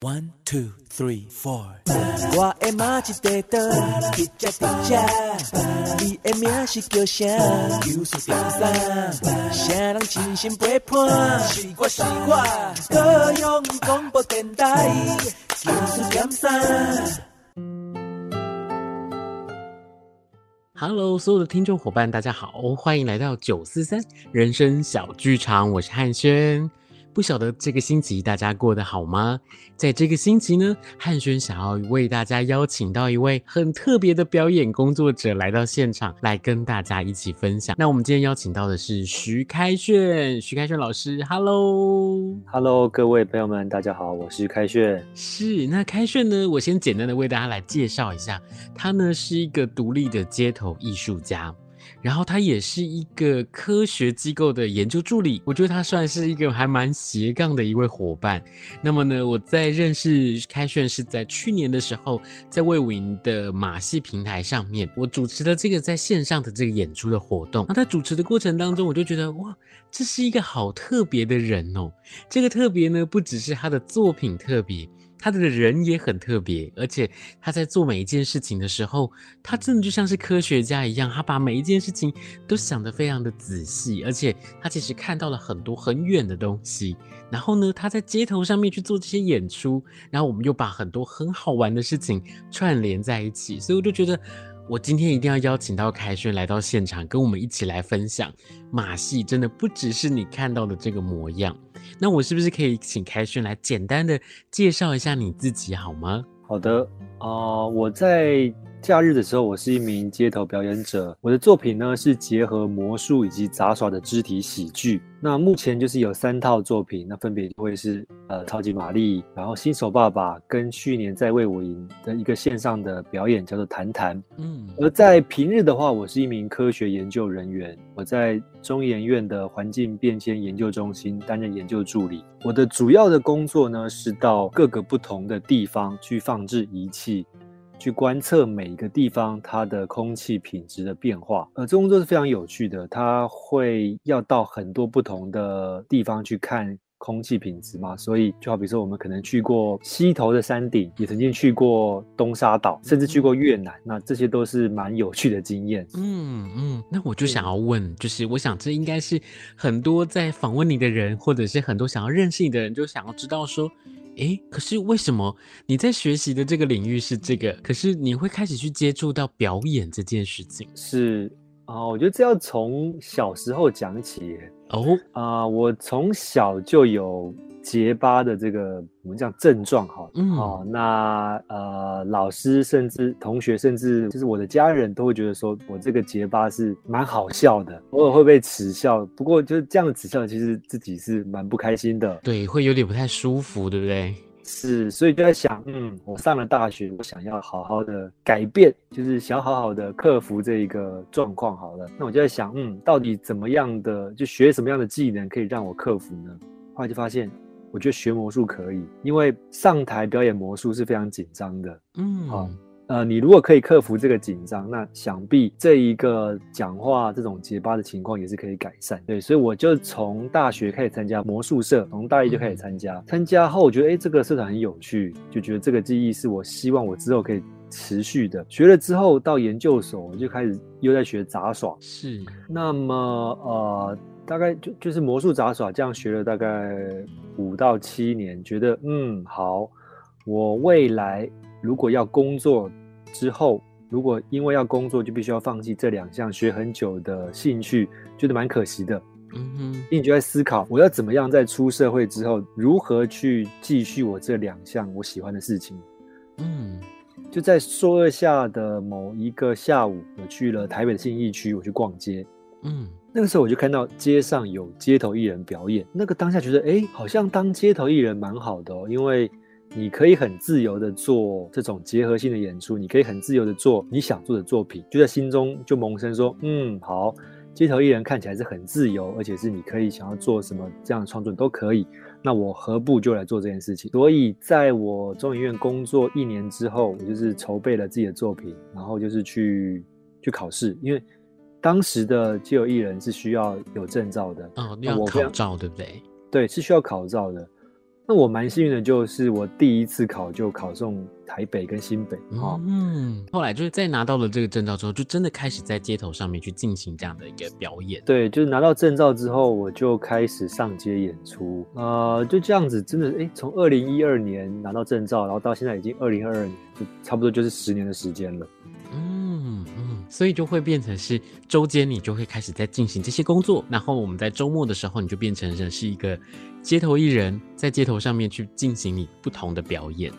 One two three four，我的妈一块豆，一只一只，你的名是叫啥？叫什么？啥人真心陪伴？是我是我，高雄广播电台，叫什么？Hello，所有的听众伙伴，大家好，欢迎来到九四三人生小剧场，我是汉轩。不晓得这个星期大家过得好吗？在这个星期呢，汉轩想要为大家邀请到一位很特别的表演工作者来到现场，来跟大家一起分享。那我们今天邀请到的是徐开炫，徐开炫老师，Hello，Hello，各位朋友们，大家好，我是开炫。是，那开炫呢，我先简单的为大家来介绍一下，他呢是一个独立的街头艺术家。然后他也是一个科学机构的研究助理，我觉得他算是一个还蛮斜杠的一位伙伴。那么呢，我在认识开炫是在去年的时候，在魏武营的马戏平台上面，我主持了这个在线上的这个演出的活动。那在主持的过程当中，我就觉得哇，这是一个好特别的人哦。这个特别呢，不只是他的作品特别。他的人也很特别，而且他在做每一件事情的时候，他真的就像是科学家一样，他把每一件事情都想得非常的仔细，而且他其实看到了很多很远的东西。然后呢，他在街头上面去做这些演出，然后我们又把很多很好玩的事情串联在一起，所以我就觉得。我今天一定要邀请到凯旋来到现场，跟我们一起来分享马戏，真的不只是你看到的这个模样。那我是不是可以请凯旋来简单的介绍一下你自己好吗？好的，啊、我在。假日的时候，我是一名街头表演者。我的作品呢是结合魔术以及杂耍的肢体喜剧。那目前就是有三套作品，那分别会是呃超级玛丽，然后新手爸爸跟去年在卫武营的一个线上的表演叫做谈谈。嗯，而在平日的话，我是一名科学研究人员，我在中研院的环境变迁研究中心担任研究助理。我的主要的工作呢是到各个不同的地方去放置仪器。去观测每一个地方它的空气品质的变化，呃，这工作是非常有趣的。它会要到很多不同的地方去看空气品质嘛，所以就好比说，我们可能去过西头的山顶，也曾经去过东沙岛，甚至去过越南，那这些都是蛮有趣的经验。嗯嗯，那我就想要问，就是我想这应该是很多在访问你的人，或者是很多想要认识你的人，就想要知道说。诶，可是为什么你在学习的这个领域是这个？可是你会开始去接触到表演这件事情？是啊，我觉得这要从小时候讲起。哦，啊，我从小就有。结巴的这个我们讲症状哈，嗯，好，那呃老师甚至同学甚至就是我的家人都会觉得说我这个结巴是蛮好笑的，偶尔会被耻笑，不过就是这样的耻笑，其实自己是蛮不开心的，对，会有点不太舒服，对不对？是，所以就在想，嗯，我上了大学，我想要好好的改变，就是想好好的克服这一个状况。好了，那我就在想，嗯，到底怎么样的就学什么样的技能可以让我克服呢？后来就发现。我觉得学魔术可以，因为上台表演魔术是非常紧张的。嗯，好，呃，你如果可以克服这个紧张，那想必这一个讲话这种结巴的情况也是可以改善。对，所以我就从大学开始参加魔术社，从大一就开始参加。参加后，我觉得哎，这个社团很有趣，就觉得这个记忆是我希望我之后可以持续的。学了之后到研究所，我就开始又在学杂耍。是，那么呃。大概就就是魔术杂耍这样学了大概五到七年，觉得嗯好，我未来如果要工作之后，如果因为要工作就必须要放弃这两项学很久的兴趣，觉得蛮可惜的。嗯哼，所以你就在思考我要怎么样在出社会之后如何去继续我这两项我喜欢的事情。嗯，就在硕二下的某一个下午，我去了台北的信义区，我去逛街。嗯。那个时候我就看到街上有街头艺人表演，那个当下觉得，哎，好像当街头艺人蛮好的哦，因为你可以很自由的做这种结合性的演出，你可以很自由的做你想做的作品，就在心中就萌生说，嗯，好，街头艺人看起来是很自由，而且是你可以想要做什么这样的创作都可以，那我何不就来做这件事情？所以在我中影院工作一年之后，我就是筹备了自己的作品，然后就是去去考试，因为。当时的街头艺人是需要有证照的哦，要考照对不对？对，是需要考照的。那我蛮幸运的，就是我第一次考就考中台北跟新北哈。嗯，后来就是在拿到了这个证照之后，就真的开始在街头上面去进行这样的一个表演。对，就是拿到证照之后，我就开始上街演出。呃，就这样子，真的，哎，从二零一二年拿到证照，然后到现在已经二零二二年，就差不多就是十年的时间了。嗯嗯，所以就会变成是周间你就会开始在进行这些工作，然后我们在周末的时候，你就变成是一个。街头艺人，在街头上面去进行你不同的表演。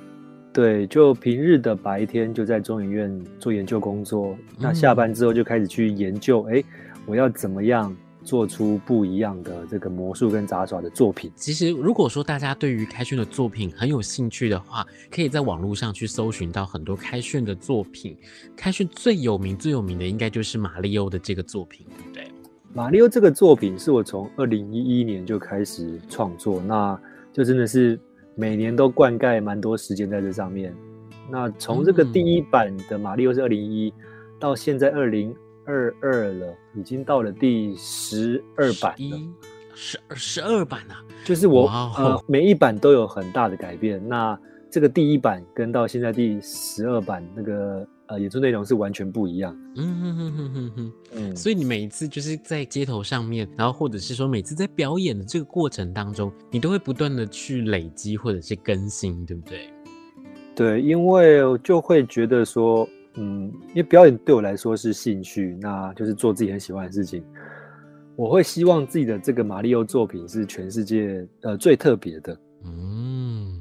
对，就平日的白天就在中研院做研究工作，那下班之后就开始去研究，哎，我要怎么样做出不一样的这个魔术跟杂耍的作品。其实，如果说大家对于开炫的作品很有兴趣的话，可以在网络上去搜寻到很多开炫的作品。开炫最有名、最有名的应该就是马里奥的这个作品，对不对？马里奥这个作品是我从二零一一年就开始创作，那就真的是每年都灌溉蛮多时间在这上面。那从这个第一版的马里奥是二零一一，到现在二零二二了，已经到了第十二版了，十十二版啊！就是我、wow. 呃每一版都有很大的改变。那这个第一版跟到现在第十二版那个。呃，演出内容是完全不一样。嗯哼哼哼哼哼，嗯，所以你每一次就是在街头上面，然后或者是说每次在表演的这个过程当中，你都会不断的去累积或者是更新，对不对？对，因为就会觉得说，嗯，因为表演对我来说是兴趣，那就是做自己很喜欢的事情。我会希望自己的这个马里奥作品是全世界呃最特别的。嗯。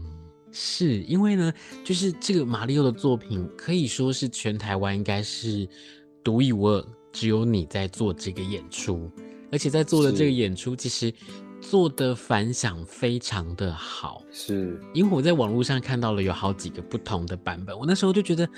是因为呢，就是这个马里奥的作品可以说是全台湾应该是独一无二，只有你在做这个演出，而且在做的这个演出其实。做的反响非常的好，是因为我在网络上看到了有好几个不同的版本，我那时候就觉得，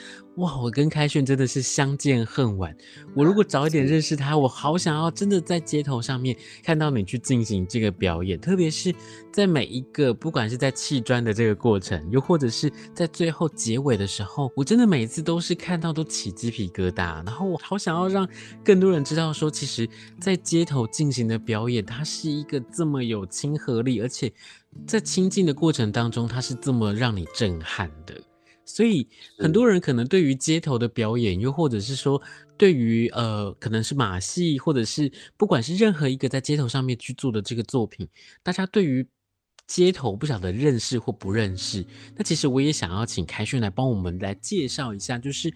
哇，我跟开炫真的是相见恨晚。我如果早一点认识他，我好想要真的在街头上面看到你去进行这个表演，特别是在每一个不管是在砌砖的这个过程，又或者是在最后结尾的时候，我真的每一次都是看到都起鸡皮疙瘩，然后我好想要让更多人知道说，其实，在街头进行的表演，它是一个这么。这么有亲和力，而且在亲近的过程当中，它是这么让你震撼的。所以很多人可能对于街头的表演，又或者是说对于呃，可能是马戏，或者是不管是任何一个在街头上面去做的这个作品，大家对于街头不晓得认识或不认识。那其实我也想要请凯旋来帮我们来介绍一下，就是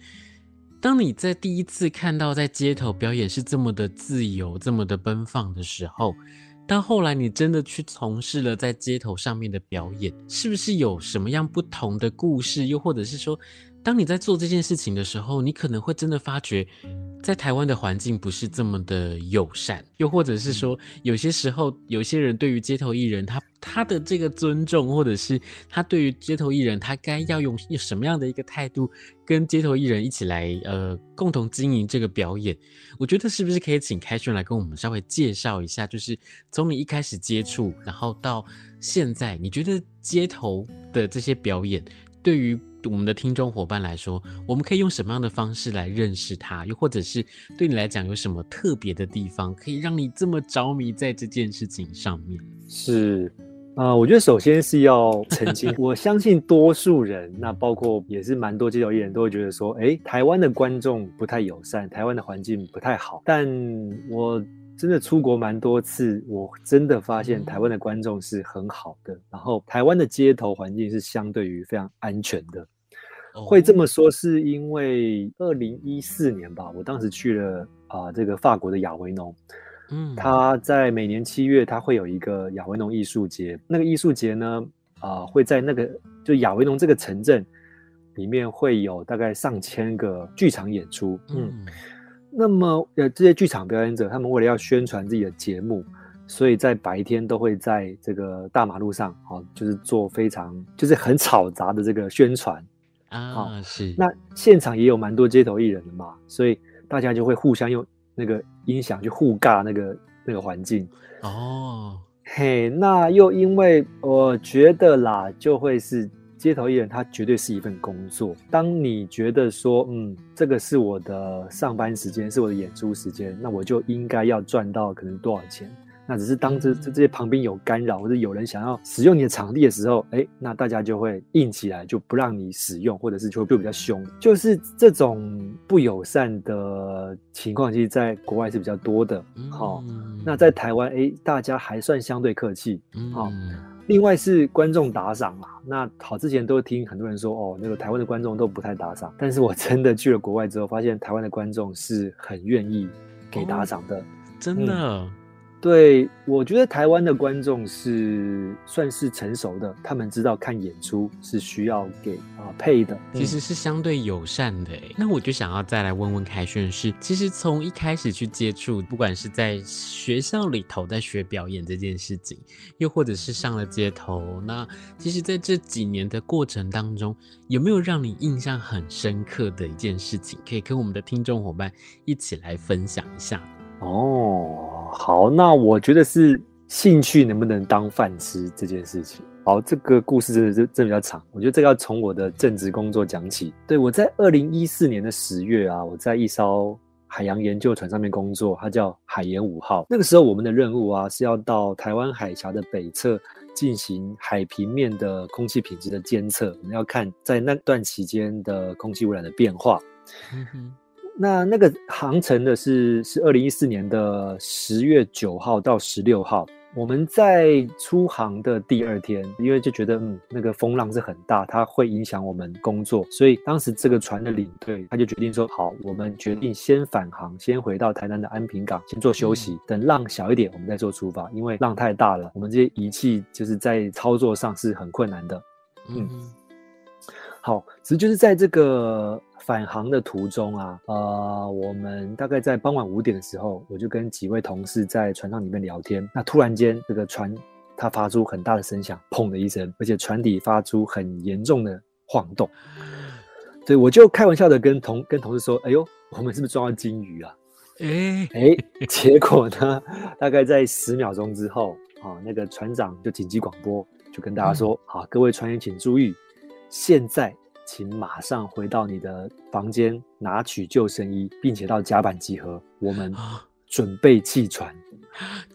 当你在第一次看到在街头表演是这么的自由、这么的奔放的时候。但后来，你真的去从事了在街头上面的表演，是不是有什么样不同的故事？又或者是说，当你在做这件事情的时候，你可能会真的发觉，在台湾的环境不是这么的友善，又或者是说，有些时候，有些人对于街头艺人，他他的这个尊重，或者是他对于街头艺人，他该要用用什么样的一个态度，跟街头艺人一起来呃共同经营这个表演？我觉得是不是可以请凯旋来跟我们稍微介绍一下，就是从你一开始接触，然后到现在，你觉得街头的这些表演对于我们的听众伙伴来说，我们可以用什么样的方式来认识他？又或者是对你来讲有什么特别的地方，可以让你这么着迷在这件事情上面？是，啊、呃，我觉得首先是要澄清，我相信多数人，那包括也是蛮多街头艺人都会觉得说，哎，台湾的观众不太友善，台湾的环境不太好，但我。真的出国蛮多次，我真的发现台湾的观众是很好的，然后台湾的街头环境是相对于非常安全的。会这么说是因为二零一四年吧，我当时去了啊、呃，这个法国的亚维农，嗯，他在每年七月他会有一个亚维农艺术节，那个艺术节呢，啊、呃，会在那个就亚维农这个城镇里面会有大概上千个剧场演出，嗯。嗯。那么，呃，这些剧场表演者，他们为了要宣传自己的节目，所以在白天都会在这个大马路上，哦，就是做非常就是很吵杂的这个宣传啊。哦，是。那现场也有蛮多街头艺人的嘛，所以大家就会互相用那个音响去互尬那个那个环境。哦，嘿，那又因为我觉得啦，就会是。街头艺人，他绝对是一份工作。当你觉得说，嗯，这个是我的上班时间，是我的演出时间，那我就应该要赚到可能多少钱？那只是当这这这些旁边有干扰或者有人想要使用你的场地的时候，哎，那大家就会硬起来，就不让你使用，或者是就会比较凶。就是这种不友善的情况，其实在国外是比较多的。好、那在台湾，哎，大家还算相对客气。好、另外是观众打赏嘛。那好，之前都听很多人说，哦，那个台湾的观众都不太打赏，但是我真的去了国外之后，发现台湾的观众是很愿意给打赏的。哦、真的。嗯对，我觉得台湾的观众是算是成熟的，他们知道看演出是需要给啊配的，其实是相对友善的。那我就想要再来问问凯旋是，其实从一开始去接触，不管是在学校里头在学表演这件事情，又或者是上了街头，那其实在这几年的过程当中，有没有让你印象很深刻的一件事情，可以跟我们的听众伙伴一起来分享一下？哦，好，那我觉得是兴趣能不能当饭吃这件事情。好，这个故事真的是真比较长，我觉得这个要从我的正职工作讲起。对，我在二零一四年的十月啊，我在一艘海洋研究船上面工作，它叫海研五号。那个时候我们的任务啊是要到台湾海峡的北侧进行海平面的空气品质的监测，我们要看在那段期间的空气污染的变化。那那个航程的是是二零一四年的十月九号到十六号，我们在出航的第二天，因为就觉得嗯那个风浪是很大，它会影响我们工作，所以当时这个船的领队他就决定说，好，我们决定先返航，先回到台南的安平港，先做休息，等浪小一点，我们再做出发，因为浪太大了，我们这些仪器就是在操作上是很困难的，嗯。好，其实就是在这个返航的途中啊，呃，我们大概在傍晚五点的时候，我就跟几位同事在船上里面聊天。那突然间，这个船它发出很大的声响，砰的一声，而且船底发出很严重的晃动。所以我就开玩笑的跟同跟同事说：“哎呦，我们是不是撞到金鱼啊？”哎哎，结果呢，大概在十秒钟之后，啊，那个船长就紧急广播，就跟大家说：“好、嗯，各位船员请注意。”现在，请马上回到你的房间，拿取救生衣，并且到甲板集合。我们准备弃船。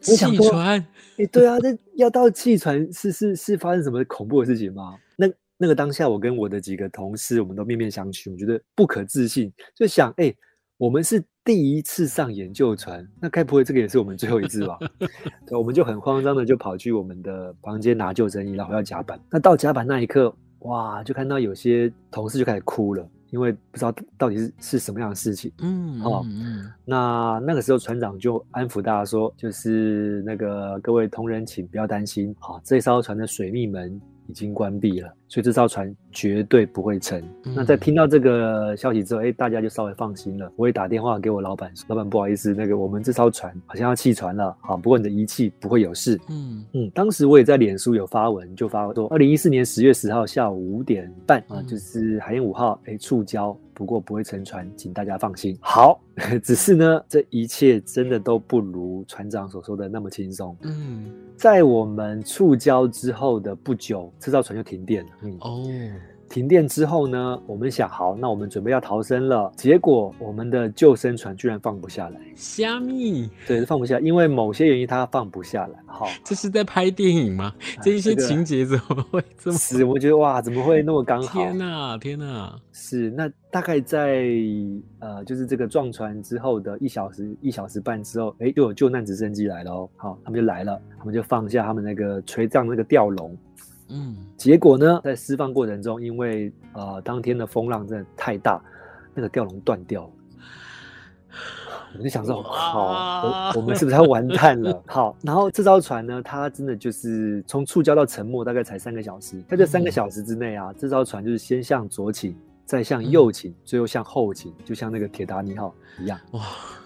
弃船？哎，对啊，那要到弃船是是是发生什么恐怖的事情吗？那那个当下，我跟我的几个同事，我们都面面相觑，我觉得不可置信，就想，哎，我们是第一次上研究船，那该不会这个也是我们最后一次吧？对，我们就很慌张的就跑去我们的房间拿救生衣，然后要甲板。那到甲板那一刻。哇，就看到有些同事就开始哭了，因为不知道到底是是什么样的事情。嗯，哦，嗯，那那个时候船长就安抚大家说，就是那个各位同仁，请不要担心，好，哦，这艘船的水密门已经关闭了，所以这艘船绝对不会沉。嗯、那在听到这个消息之后，哎，大家就稍微放心了。我也打电话给我老板说，老板不好意思，那个我们这艘船好像要弃船了，好，不过你的仪器不会有事。嗯嗯，当时我也在脸书有发文，就发说，二零一四年十月十号下午五点半啊，就是海燕五号，哎，触礁。不过不会沉船，请大家放心。好，只是呢，这一切真的都不如船长所说的那么轻松。嗯，在我们触礁之后的不久，这艘船就停电了。嗯哦。停电之后呢，我们想好，那我们准备要逃生了。结果我们的救生船居然放不下来。虾米？对，放不下，因为某些原因它放不下来。好，这是在拍电影吗？这一些情节怎么会这么？是，我觉得哇，怎么会那么刚好？天哪，天哪！是，那大概在呃，就是这个撞船之后的一小时、一小时半之后，哎，又有救难直升机来了哦。好，他们就来了，他们就放下他们那个垂降那个吊笼。嗯，结果呢，在释放过程中，因为呃当天的风浪真的太大，那个吊笼断掉了。我就想说，好，我我们是不是要完蛋了？好，然后这艘船呢，它真的就是从触礁到沉没大概才三个小时，在这三个小时之内啊，这艘船就是先向左倾，再向右倾，最后向后倾，就像那个铁达尼号一样。哇！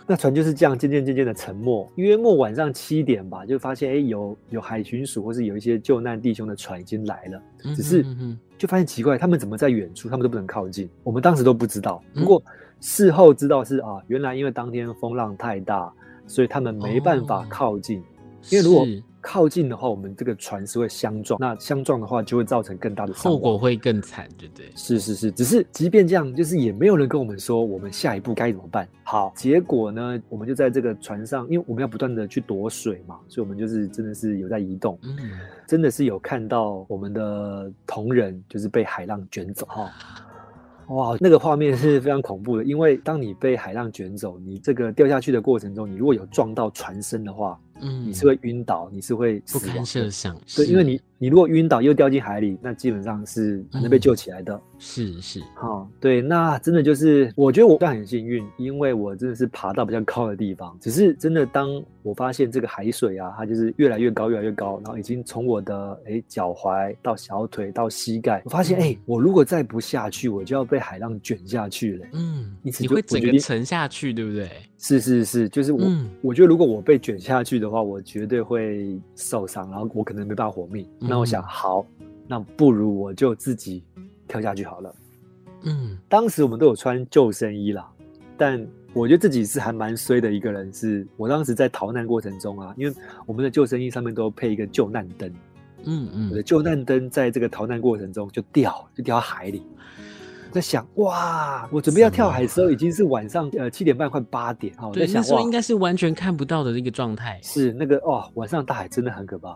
那船就是这样渐渐渐渐的沉没，约莫晚上七点吧，就发现哎，有有海巡署或是有一些救难弟兄的船已经来了，只是就发现奇怪，他们怎么在远处，他们都不能靠近。我们当时都不知道，不过事后知道是啊，原来因为当天风浪太大，所以他们没办法靠近。因为如果靠近的话，我们这个船是会相撞，那相撞的话就会造成更大的后果，会更惨，对不对？是是是，只是即便这样，就是也没有人跟我们说我们下一步该怎么办。好，结果呢，我们就在这个船上，因为我们要不断的去躲水嘛，所以我们就是真的是有在移动，嗯，真的是有看到我们的同仁就是被海浪卷走哈。哇，那个画面是非常恐怖的，因为当你被海浪卷走，你这个掉下去的过程中，你如果有撞到船身的话，嗯，你是会晕倒，你是会。不堪设想，对，因为你你如果晕倒又掉进海里，那基本上是很难被救起来的。嗯、是是，好、哦，对，那真的就是，我觉得我算很幸运，因为我真的是爬到比较高的地方。只是真的，当我发现这个海水啊，它就是越来越高，越来越高，然后已经从我的哎脚踝到小腿到膝盖，我发现哎、嗯，我如果再不下去，我就要被海浪卷下去了。嗯，你你会整个沉下去，对不对？是是是，就是我、嗯，我觉得如果我被卷下去的话，我绝对会受伤，然后我可能没办法活命。嗯、那我想，好，那不如我就自己跳下去好了。嗯，当时我们都有穿救生衣啦，但我觉得自己是还蛮衰的一个人是，是我当时在逃难过程中啊，因为我们的救生衣上面都配一个救难灯。嗯嗯，我的救难灯在这个逃难过程中就掉，就掉到海里。在想哇，我准备要跳海的时候已经是晚上呃七点半快八点哈。对，那时候应该是完全看不到的那个状态。是那个哦，晚上大海真的很可怕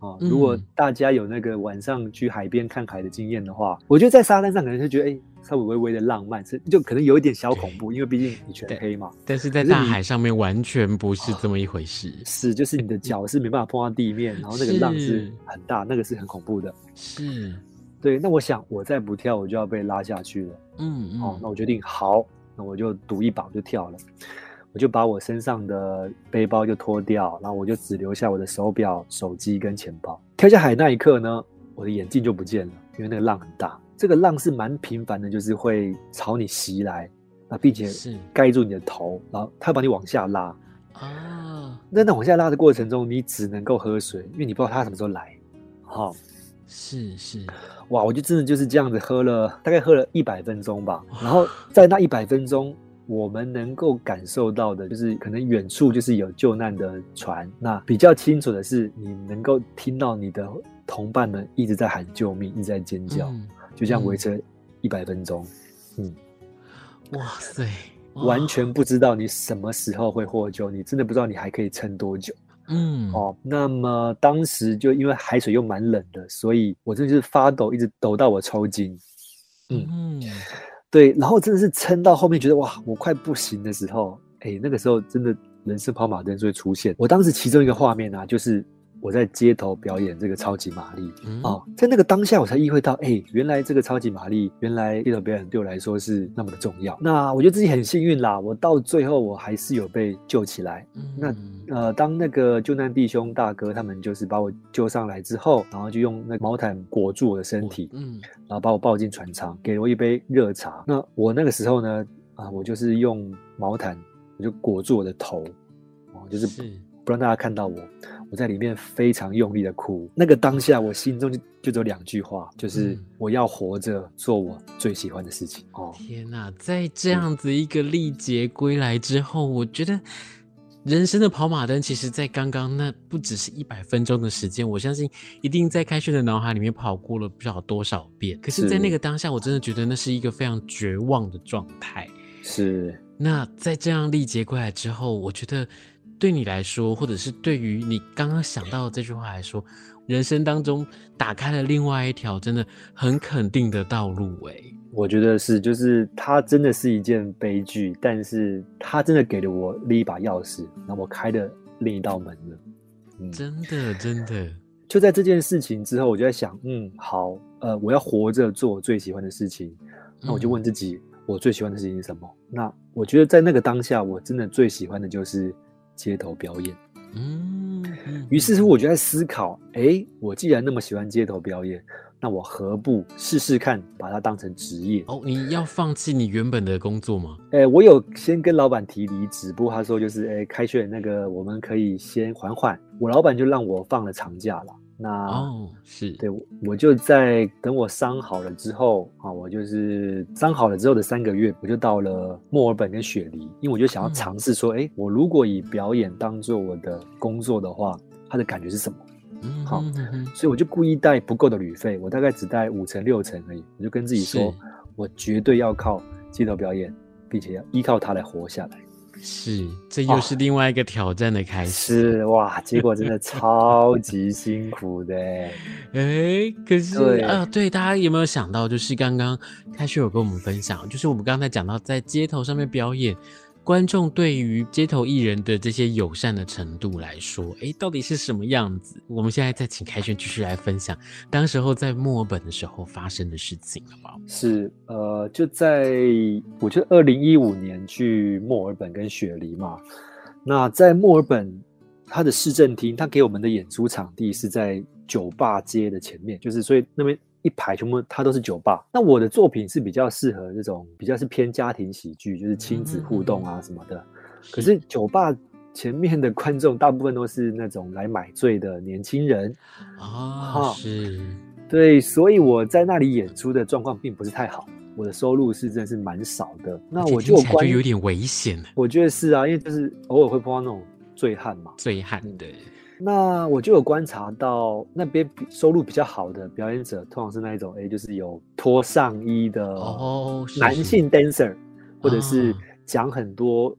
哦、嗯。如果大家有那个晚上去海边看海的经验的话，我觉得在沙滩上可能就觉得哎、欸，稍微微微的浪漫，是就可能有一点小恐怖，因为毕竟 你全黑嘛。但是在大海上面完全不是这么一回事。是，是，就是你的脚是没办法碰到地面，然后那个浪是很大，那个是很恐怖的。是。对，那我想我再不跳，我就要被拉下去了。嗯嗯，哦，那我决定好，那我就赌一把就跳了。我就把我身上的背包就脱掉，然后我就只留下我的手表、手机跟钱包。跳下海那一刻呢，我的眼镜就不见了，因为那个浪很大。这个浪是蛮频繁的，就是会朝你袭来，那并且是盖住你的头，然后它会把你往下拉。啊，那那往下拉的过程中，你只能够喝水，因为你不知道它什么时候来。好、哦。是是，哇！我就真的就是这样子喝了，大概喝了一百分钟吧。然后在那一百分钟，我们能够感受到的，就是可能远处就是有救难的船。那比较清楚的是，你能够听到你的同伴们一直在喊救命，一直在尖叫，嗯、就这样维持一百分钟。嗯，哇塞，完全不知道你什么时候会获救，你真的不知道你还可以撑多久。嗯，哦，那么当时就因为海水又蛮冷的，所以我真的就是发抖，一直抖到我抽筋。嗯嗯，对，然后真的是撑到后面，觉得哇，我快不行的时候，哎，那个时候真的人生跑马灯就会出现。我当时其中一个画面啊，就是。我在街头表演这个超级玛丽、嗯、哦，在那个当下我才意会到，哎、欸，原来这个超级玛丽，原来街头表演对我来说是那么的重要。那我觉得自己很幸运啦，我到最后我还是有被救起来。嗯、那呃，当那个救难弟兄大哥他们就是把我救上来之后，然后就用那个毛毯裹住我的身体，嗯，然后把我抱进船舱，给了我一杯热茶。那我那个时候呢，啊、呃，我就是用毛毯，我就裹住我的头，哦，就是不让大家看到我。我在里面非常用力的哭，那个当下我心中就就只有两句话，就是我要活着做我最喜欢的事情。哦，天哪，在这样子一个历劫归来之后，我觉得人生的跑马灯，其实在刚刚那不只是一百分钟的时间，我相信一定在开炫的脑海里面跑过了不知道多少遍。可是，在那个当下，我真的觉得那是一个非常绝望的状态。是。那在这样历劫归来之后，我觉得。对你来说，或者是对于你刚刚想到的这句话来说，人生当中打开了另外一条真的很肯定的道路。哎，我觉得是，就是它真的是一件悲剧，但是它真的给了我另一把钥匙，那我开了另一道门了。嗯，真的，真的，就在这件事情之后，我就在想，嗯，好，呃，我要活着做我最喜欢的事情。那我就问自己，嗯，我最喜欢的事情是什么？那我觉得在那个当下，我真的最喜欢的就是。街头表演，嗯，于是乎我就在思考，哎，我既然那么喜欢街头表演，那我何不试试看把它当成职业？哦，你要放弃你原本的工作吗？哎，我有先跟老板提离职，不过他说就是，哎，开学那个我们可以先缓缓，我老板就让我放了长假了。那哦，是对，我就在等我伤好了之后啊，我就是伤好了之后的三个月，我就到了墨尔本跟雪梨，因为我就想要尝试说，哎、嗯，我如果以表演当做我的工作的话，它的感觉是什么？嗯，好嗯所以我就故意带不够的旅费，我大概只带五成六成而已。我就跟自己说，我绝对要靠街头表演，并且要依靠它来活下来。是，这又是另外一个挑战的开始。是哇，结果真的超级辛苦的。哎，可是啊，对，大家有没有想到，就是刚刚开学有跟我们分享，就是我们刚才讲到在街头上面表演。观众对于街头艺人的这些友善的程度来说，哎，到底是什么样子？我们现在再请凯旋继续来分享，当时候在墨尔本的时候发生的事情，好不好？是，呃，就在我觉得二零一五年去墨尔本跟雪梨嘛，那在墨尔本，它的市政厅，它给我们的演出场地是在酒吧街的前面，就是所以那边。一排全部它都是酒吧，那我的作品是比较适合这种比较是偏家庭喜剧，就是亲子互动啊什么的。可是酒吧前面的观众大部分都是那种来买醉的年轻人啊，是，对，所以我在那里演出的状况并不是太好，我的收入是真的是蛮少的。那我就就有点危险，我觉得是啊，因为就是偶尔会碰到那种醉汉嘛，醉汉对。那我就有观察到，那边收入比较好的表演者，通常是那一种，哎，就是有脱上衣的哦，男性 dancer，或者是讲很多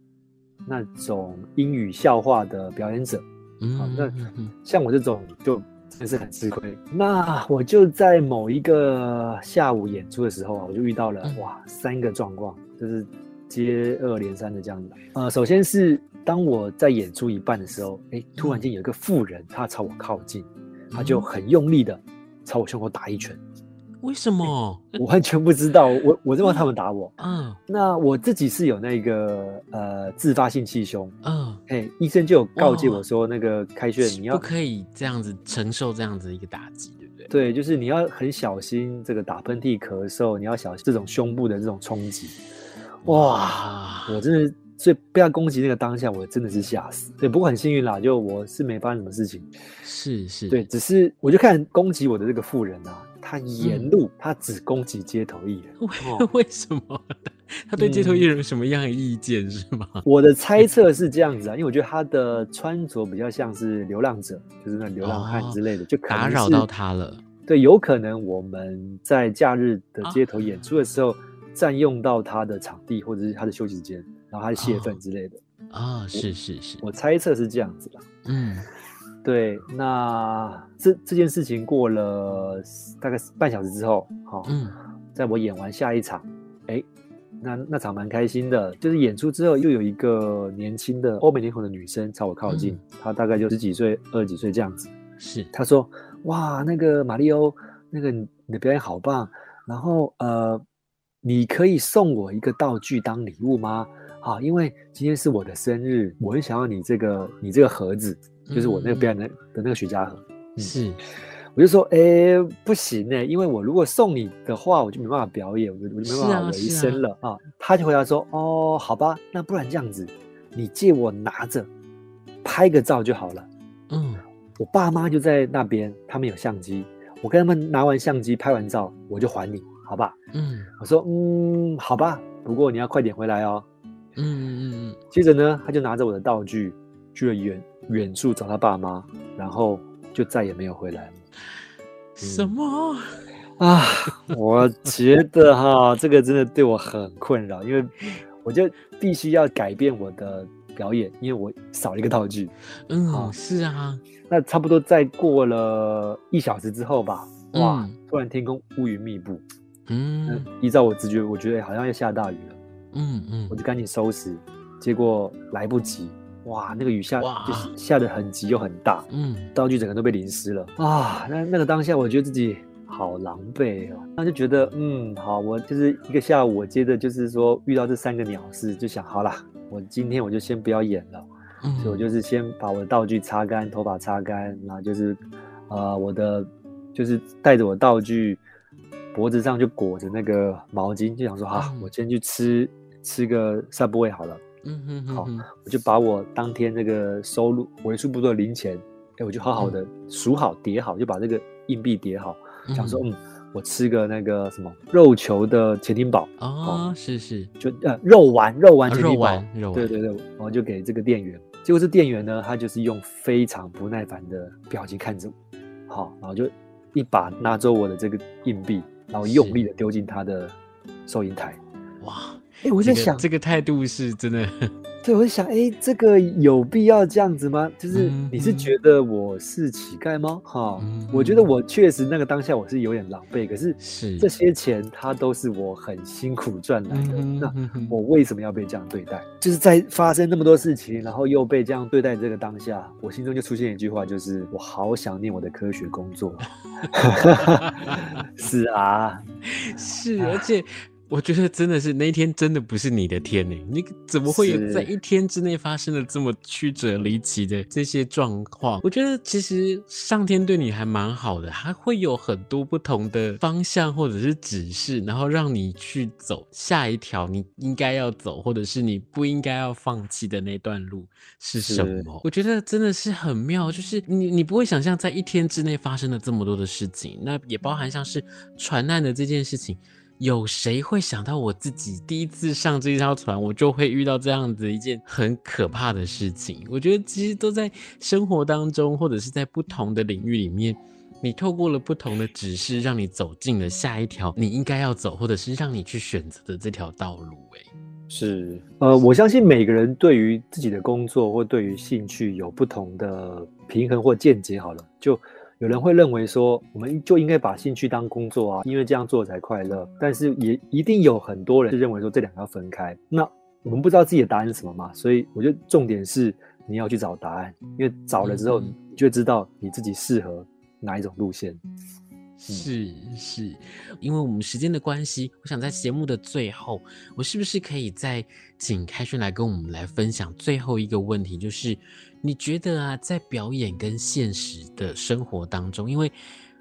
那种英语笑话的表演者。嗯，好，那像我这种就真是很吃亏。那我就在某一个下午演出的时候啊，我就遇到了哇，三个状况，就是接二连三的这样子。呃，首先是。当我在演出一半的时候，哎，突然间有一个妇人，她朝我靠近，她就很用力的朝我胸口打一拳。为什么？我完全不知道，我我认为他们打我。嗯，那我自己是有那个呃自发性气胸。嗯，哎，医生就有告诫我说，那个开穴你要不可以这样子承受这样子一个打击，对不对？对，就是你要很小心这个打喷嚏、咳嗽，你要小心这种胸部的这种冲击。哇，我真的。所以被他攻击那个当下，我真的是吓死。对，不过很幸运啦，就我是没发生什么事情。是是，对，只是我就看攻击我的这个妇人啊，他沿路他只攻击街头艺人。为为什么？他对街头艺人有什么样的意见是吗？我的猜测是这样子啊，因为我觉得他的穿着比较像是流浪者，就是那流浪汉之类的，就打扰到他了。对，有可能我们在假日的街头演出的时候占用到他的场地或者是他的休息时间。然后他的泄愤之类的啊、哦哦，是是是，我猜测是这样子的。嗯，对，那这这件事情过了大概半小时之后，好、哦，嗯，在我演完下一场，哎，那那场蛮开心的，就是演出之后又有一个年轻的欧美脸孔的女生朝我靠近，嗯、她大概就十几岁、二十几岁这样子。是，她说：“哇，那个马里欧，那个你的表演好棒，然后呃，你可以送我一个道具当礼物吗？”啊，因为今天是我的生日，我很想要你这个你这个盒子，就是我那个表演的的那个雪茄盒。嗯、是，我就说，哎、欸，不行呢、欸，因为我如果送你的话，我就没办法表演，我就我就没办法维生了啊，啊。他就回答说，哦，好吧，那不然这样子，你借我拿着拍个照就好了。嗯，我爸妈就在那边，他们有相机，我跟他们拿完相机拍完照，我就还你，好吧？嗯，我说，嗯，好吧，不过你要快点回来哦。嗯嗯嗯，接着呢，他就拿着我的道具去了远远处找他爸妈，然后就再也没有回来了。什么、嗯、啊？我觉得哈，这个真的对我很困扰，因为我就必须要改变我的表演，因为我少了一个道具。嗯，啊是啊。那差不多再过了一小时之后吧，哇，嗯、突然天空乌云密布。嗯，依照我直觉，我觉得好像要下大雨了。嗯嗯，我就赶紧收拾，结果来不及，哇，那个雨下就下的很急又很大，嗯，道具整个都被淋湿了啊！那那个当下，我觉得自己好狼狈哦，那就觉得嗯，好，我就是一个下午，我接着就是说遇到这三个鸟事，就想好了，我今天我就先不要演了，嗯，所以我就是先把我的道具擦干，头发擦干，然后就是呃，我的就是带着我道具，脖子上就裹着那个毛巾，就想说啊，我先去吃。吃个 Subway 好了，嗯哼，哼，哼，好，我就把我当天那个收入为数不多的零钱，哎，我就好好的数好叠好，就把这个硬币叠好，嗯，想说，嗯，我吃个那个什么肉球的潜艇堡，哦，是是，就呃肉丸肉丸潜艇堡，肉丸，肉丸，对对对，然后就给这个店员，结果这店员呢，他就是用非常不耐烦的表情看着我，好，然后就一把拿走我的这个硬币，然后用力的丢进他的收银台。哇，哎、欸，我在想，这个态度是真的。对，我会想，哎，这个有必要这样子吗？就是你是觉得我是乞丐吗？哈、我觉得我确实那个当下我是有点狼狈，可是是这些钱它都是我很辛苦赚来的，嗯、那我为什么要被这样对待？就是在发生那么多事情，然后又被这样对待这个当下，我心中就出现一句话，就是我好想念我的科学工作。是啊，是，而且。我觉得真的是那一天真的不是你的天呢，你怎么会有在一天之内发生了这么曲折离奇的这些状况？我觉得其实上天对你还蛮好的，还会有很多不同的方向或者是指示，然后让你去走下一条你应该要走，或者是你不应该要放弃的那段路是什么？我觉得真的是很妙，就是你你不会想象在一天之内发生了这么多的事情，那也包含像是船难的这件事情。有谁会想到我自己第一次上这艘船，我就会遇到这样子一件很可怕的事情？我觉得其实都在生活当中，或者是在不同的领域里面，你透过了不同的指示，让你走进了下一条你应该要走，或者是让你去选择的这条道路。哎，是，呃，我相信每个人对于自己的工作或对于兴趣有不同的平衡或见解。好了，就。有人会认为说，我们就应该把兴趣当工作啊，因为这样做才快乐。但是也一定有很多人是认为说，这两个要分开。那我们不知道自己的答案是什么嘛？所以我觉得重点是你要去找答案，因为找了之后，你就知道你自己适合哪一种路线。是是，因为我们时间的关系，我想在节目的最后，我是不是可以再请开轩来跟我们来分享最后一个问题，就是。你觉得啊，在表演跟现实的生活当中，因为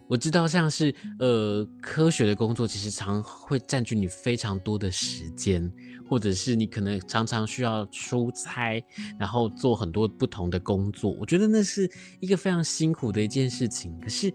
我知道像是呃科学的工作，其实常会占据你非常多的时间，或者是你可能常常需要出差，然后做很多不同的工作。我觉得那是一个非常辛苦的一件事情。可是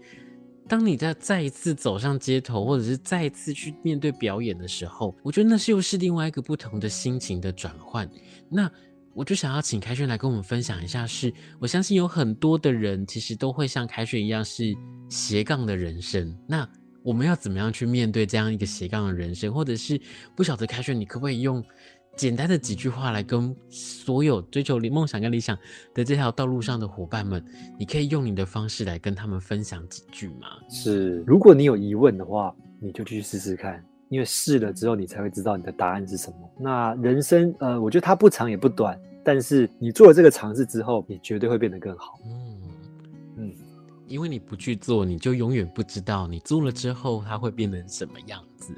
当你在再一次走上街头，或者是再一次去面对表演的时候，我觉得那是又是另外一个不同的心情的转换。那我就想要请凯旋来跟我们分享一下是，我相信有很多的人其实都会像凯旋一样是斜杠的人生。那我们要怎么样去面对这样一个斜杠的人生？或者是不晓得凯旋，你可不可以用简单的几句话来跟所有追求梦想跟理想的这条道路上的伙伴们，你可以用你的方式来跟他们分享几句吗？是，如果你有疑问的话，你就去试试看。因为试了之后，你才会知道你的答案是什么。那人生，呃，我觉得它不长也不短，但是你做了这个尝试之后，你绝对会变得更好。嗯嗯，因为你不去做，你就永远不知道你做了之后它会变成什么样子。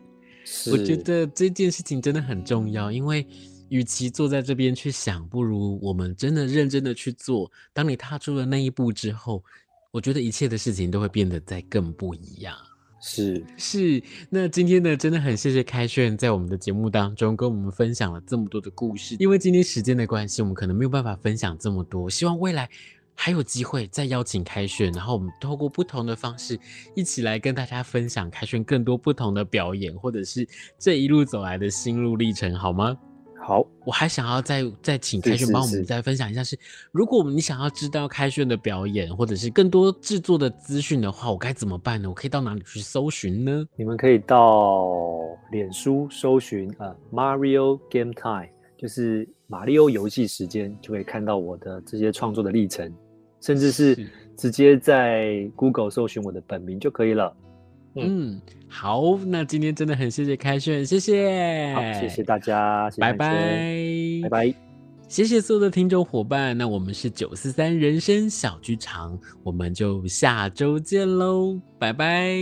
是，我觉得这件事情真的很重要，因为与其坐在这边去想，不如我们真的认真的去做。当你踏出了那一步之后，我觉得一切的事情都会变得再更不一样。是 是，那今天呢，真的很谢谢凯旋在我们的节目当中跟我们分享了这么多的故事。因为今天时间的关系，我们可能没有办法分享这么多。希望未来还有机会再邀请凯旋，然后我们透过不同的方式，一起来跟大家分享凯旋更多不同的表演，或者是这一路走来的心路历程，好吗？好，我还想要再再请凯旋帮我们再分享一下是，如果你想要知道凯旋的表演或者是更多制作的资讯的话，我该怎么办呢？我可以到哪里去搜寻呢？你们可以到脸书搜寻呃 Mario Game Time，就是马里欧游戏时间，就可以看到我的这些创作的历程，甚至是直接在 Google 搜寻我的本名就可以了。嗯，好，那今天真的很谢谢凯旋，谢谢，好，谢谢大家，拜拜，拜拜，谢谢所有的听众伙伴，那我们是九四三人生小剧场，我们就下周见喽，拜拜。